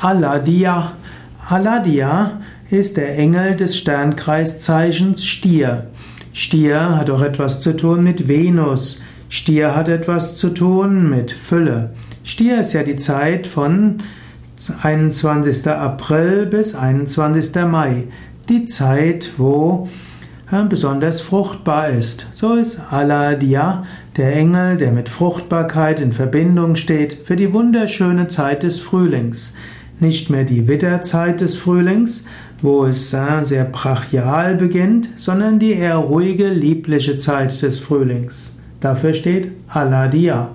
Aladia. Aladia ist der Engel des Sternkreiszeichens Stier. Stier hat auch etwas zu tun mit Venus. Stier hat etwas zu tun mit Fülle. Stier ist ja die Zeit von 21. April bis 21. Mai. Die Zeit, wo besonders fruchtbar ist. So ist Aladia der Engel, der mit Fruchtbarkeit in Verbindung steht, für die wunderschöne Zeit des Frühlings. Nicht mehr die Witterzeit des Frühlings, wo es sehr brachial beginnt, sondern die eher ruhige, liebliche Zeit des Frühlings. Dafür steht Aladia.